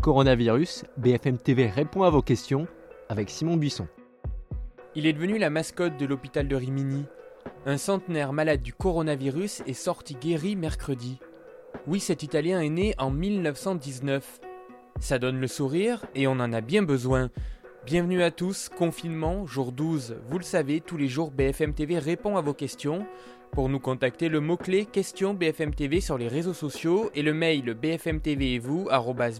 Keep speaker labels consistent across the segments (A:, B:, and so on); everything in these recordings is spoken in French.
A: Coronavirus, BFM TV répond à vos questions avec Simon Buisson.
B: Il est devenu la mascotte de l'hôpital de Rimini. Un centenaire malade du coronavirus est sorti guéri mercredi. Oui, cet Italien est né en 1919. Ça donne le sourire et on en a bien besoin. Bienvenue à tous, confinement, jour 12. Vous le savez, tous les jours BFM TV répond à vos questions. Pour nous contacter, le mot-clé question BFM TV sur les réseaux sociaux et le mail bfmtv et vous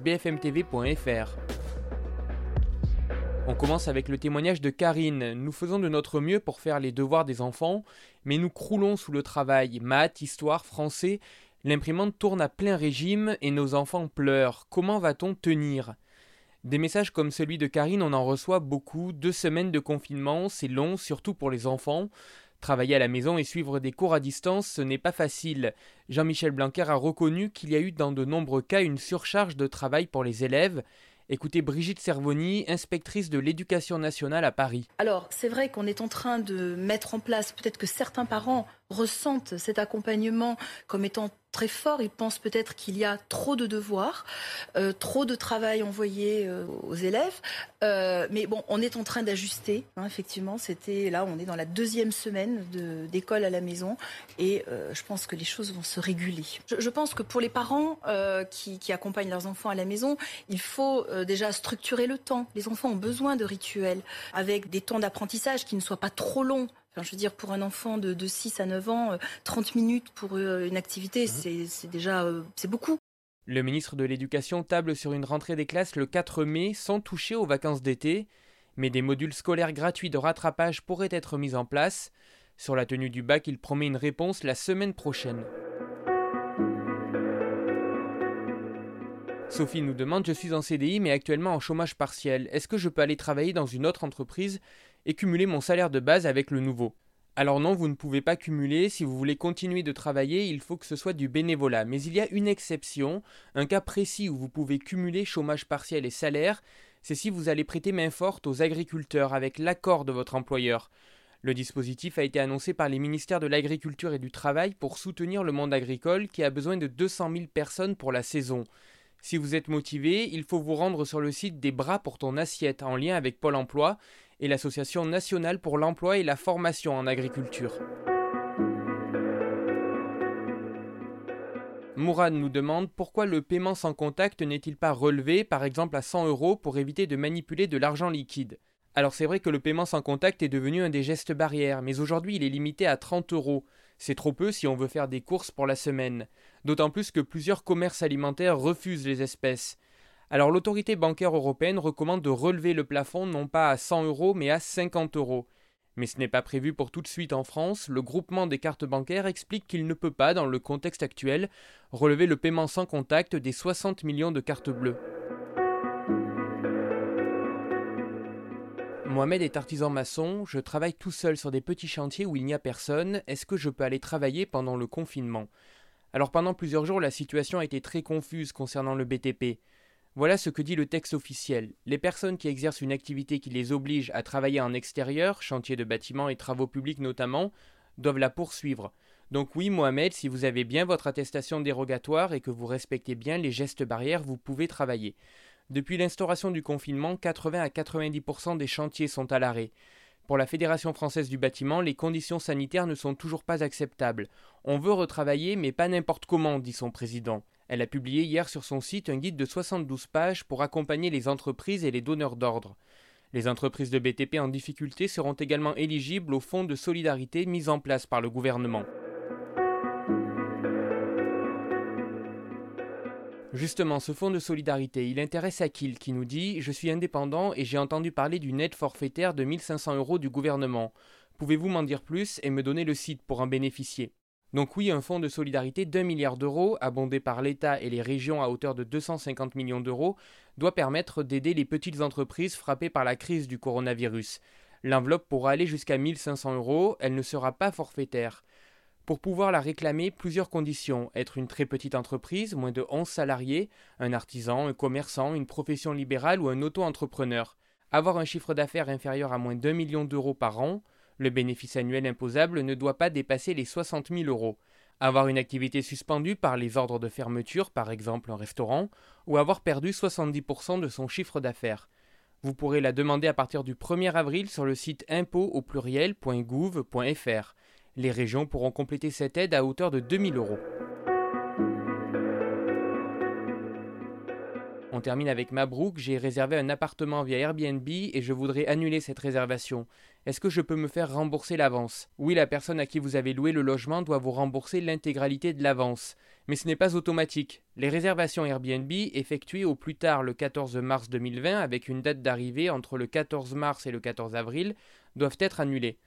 B: bfmtv.fr. On commence avec le témoignage de Karine. Nous faisons de notre mieux pour faire les devoirs des enfants, mais nous croulons sous le travail. Maths, histoire, français. L'imprimante tourne à plein régime et nos enfants pleurent. Comment va-t-on tenir? Des messages comme celui de Karine, on en reçoit beaucoup. Deux semaines de confinement, c'est long, surtout pour les enfants. Travailler à la maison et suivre des cours à distance, ce n'est pas facile. Jean-Michel Blanquer a reconnu qu'il y a eu dans de nombreux cas une surcharge de travail pour les élèves. Écoutez Brigitte Servoni, inspectrice de l'éducation nationale à Paris.
C: Alors, c'est vrai qu'on est en train de mettre en place, peut-être que certains parents ressentent cet accompagnement comme étant très fort. Ils pensent peut-être qu'il y a trop de devoirs, euh, trop de travail envoyé euh, aux élèves. Euh, mais bon, on est en train d'ajuster. Hein, effectivement, c'était là, on est dans la deuxième semaine d'école à la maison, et je pense que les choses vont se réguler. Je, pense que pour les parents qui, qui, accompagnent leurs enfants à la maison, il faut déjà structurer le temps. Les enfants ont besoin de rituels avec des temps d'apprentissage qui ne soient pas trop longs je veux dire, pour un enfant de, 6 à 9 ans, 30 euh, minutes pour euh, une activité, mhm. c'est déjà euh, c'est beaucoup.
B: Le ministre de l'Éducation table sur une rentrée des classes le 4 mai sans toucher aux vacances d'été, mais des modules scolaires gratuits de rattrapage pourraient être mis en place. Sur la tenue du bac, il promet une réponse la semaine prochaine. Sophie nous demande Je suis en CDI mais actuellement en chômage partiel. Est-ce que je peux aller travailler dans une autre entreprise? Et cumuler mon salaire de base avec le nouveau. Alors non, vous ne pouvez pas cumuler, si vous voulez continuer de travailler, il faut que ce soit du bénévolat. Mais il y a une exception, un cas précis où vous pouvez cumuler chômage partiel et salaire, c'est si vous allez prêter main forte aux agriculteurs avec l'accord de votre employeur. Le dispositif a été annoncé par les ministères de l'Agriculture et du Travail pour soutenir le monde agricole qui a besoin de 200 000 personnes pour la saison. Si vous êtes motivé, il faut vous rendre sur le site des bras pour ton assiette en lien avec Pôle Emploi et l'Association nationale pour l'emploi et la formation en agriculture. Mourad nous demande pourquoi le paiement sans contact n'est-il pas relevé, par exemple à 100 euros, pour éviter de manipuler de l'argent liquide? Alors c'est vrai que le paiement sans contact est devenu un des gestes barrières, mais aujourd'hui il est limité à 30 euros. C'est trop peu si on veut faire des courses pour la semaine. D'autant plus que plusieurs commerces alimentaires refusent les espèces. Alors l'autorité bancaire européenne recommande de relever le plafond non pas à 100 euros mais à 50 euros. Mais ce n'est pas prévu pour tout de suite en France. Le groupement des cartes bancaires explique qu'il ne peut pas, dans le contexte actuel, relever le paiement sans contact des 60 millions de cartes bleues. Mohamed est artisan maçon, je travaille tout seul sur des petits chantiers où il n'y a personne. Est-ce que je peux aller travailler pendant le confinement? Alors pendant plusieurs jours, la situation a été très confuse concernant le BTP. Voilà ce que dit le texte officiel. Les personnes qui exercent une activité qui les oblige à travailler en extérieur, chantier de bâtiments et travaux publics notamment, doivent la poursuivre. Donc oui, Mohamed, si vous avez bien votre attestation dérogatoire et que vous respectez bien les gestes barrières, vous pouvez travailler. Depuis l'instauration du confinement, 80 à 90% des chantiers sont à l'arrêt. Pour la Fédération française du bâtiment, les conditions sanitaires ne sont toujours pas acceptables. On veut retravailler, mais pas n'importe comment, dit son président. Elle a publié hier sur son site un guide de 72 pages pour accompagner les entreprises et les donneurs d'ordre. Les entreprises de BTP en difficulté seront également éligibles au fonds de solidarité mis en place par le gouvernement. Justement, ce fonds de solidarité, il intéresse Akil qui nous dit Je suis indépendant et j'ai entendu parler d'une aide forfaitaire de 1500 euros du gouvernement. Pouvez-vous m'en dire plus et me donner le site pour en bénéficier? Donc oui, un fonds de solidarité d'un milliard d'euros, abondé par l'État et les régions à hauteur de 250 millions d'euros, doit permettre d'aider les petites entreprises frappées par la crise du coronavirus. L'enveloppe pourra aller jusqu'à 1500 euros, elle ne sera pas forfaitaire. Pour pouvoir la réclamer, plusieurs conditions. Être une très petite entreprise, moins de 11 salariés, un artisan, un commerçant, une profession libérale ou un auto-entrepreneur. Avoir un chiffre d'affaires inférieur à moins d'un million d'euros par an, le bénéfice annuel imposable ne doit pas dépasser les 60 000 euros. avoir une activité suspendue par les ordres de fermeture, par exemple un restaurant, ou avoir perdu 70% de son chiffre d'affaires. Vous pourrez la demander à partir du 1er avril sur le site impôt au pluriel.gouv.fr. Les régions pourront compléter cette aide à hauteur de 2000 euros. Termine avec Mabrouk, j'ai réservé un appartement via Airbnb et je voudrais annuler cette réservation. Est-ce que je peux me faire rembourser l'avance? Oui, la personne à qui vous avez loué le logement doit vous rembourser l'intégralité de l'avance. Mais ce n'est pas automatique. Les réservations Airbnb effectuées au plus tard le 14 mars 2020 avec une date d'arrivée entre le 14 mars et le 14 avril doivent être annulées.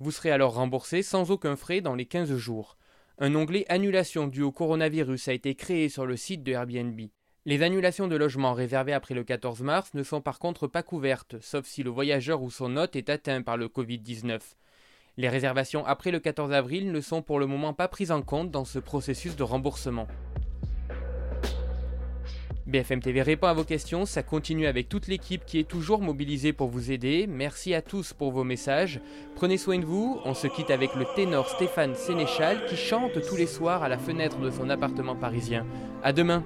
B: Vous serez alors remboursé sans aucun frais dans les 15 jours. Un onglet Annulation due au coronavirus a été créé sur le site de Airbnb. Les annulations de logements réservées après le 14 mars ne sont par contre pas couvertes, sauf si le voyageur ou son hôte est atteint par le Covid-19. Les réservations après le 14 avril ne sont pour le moment pas prises en compte dans ce processus de remboursement. BFM TV répond à vos questions, ça continue avec toute l'équipe qui est toujours mobilisée pour vous aider. Merci à tous pour vos messages. Prenez soin de vous. On se quitte avec le ténor Stéphane Sénéchal qui chante tous les soirs à la fenêtre de son appartement parisien. À demain.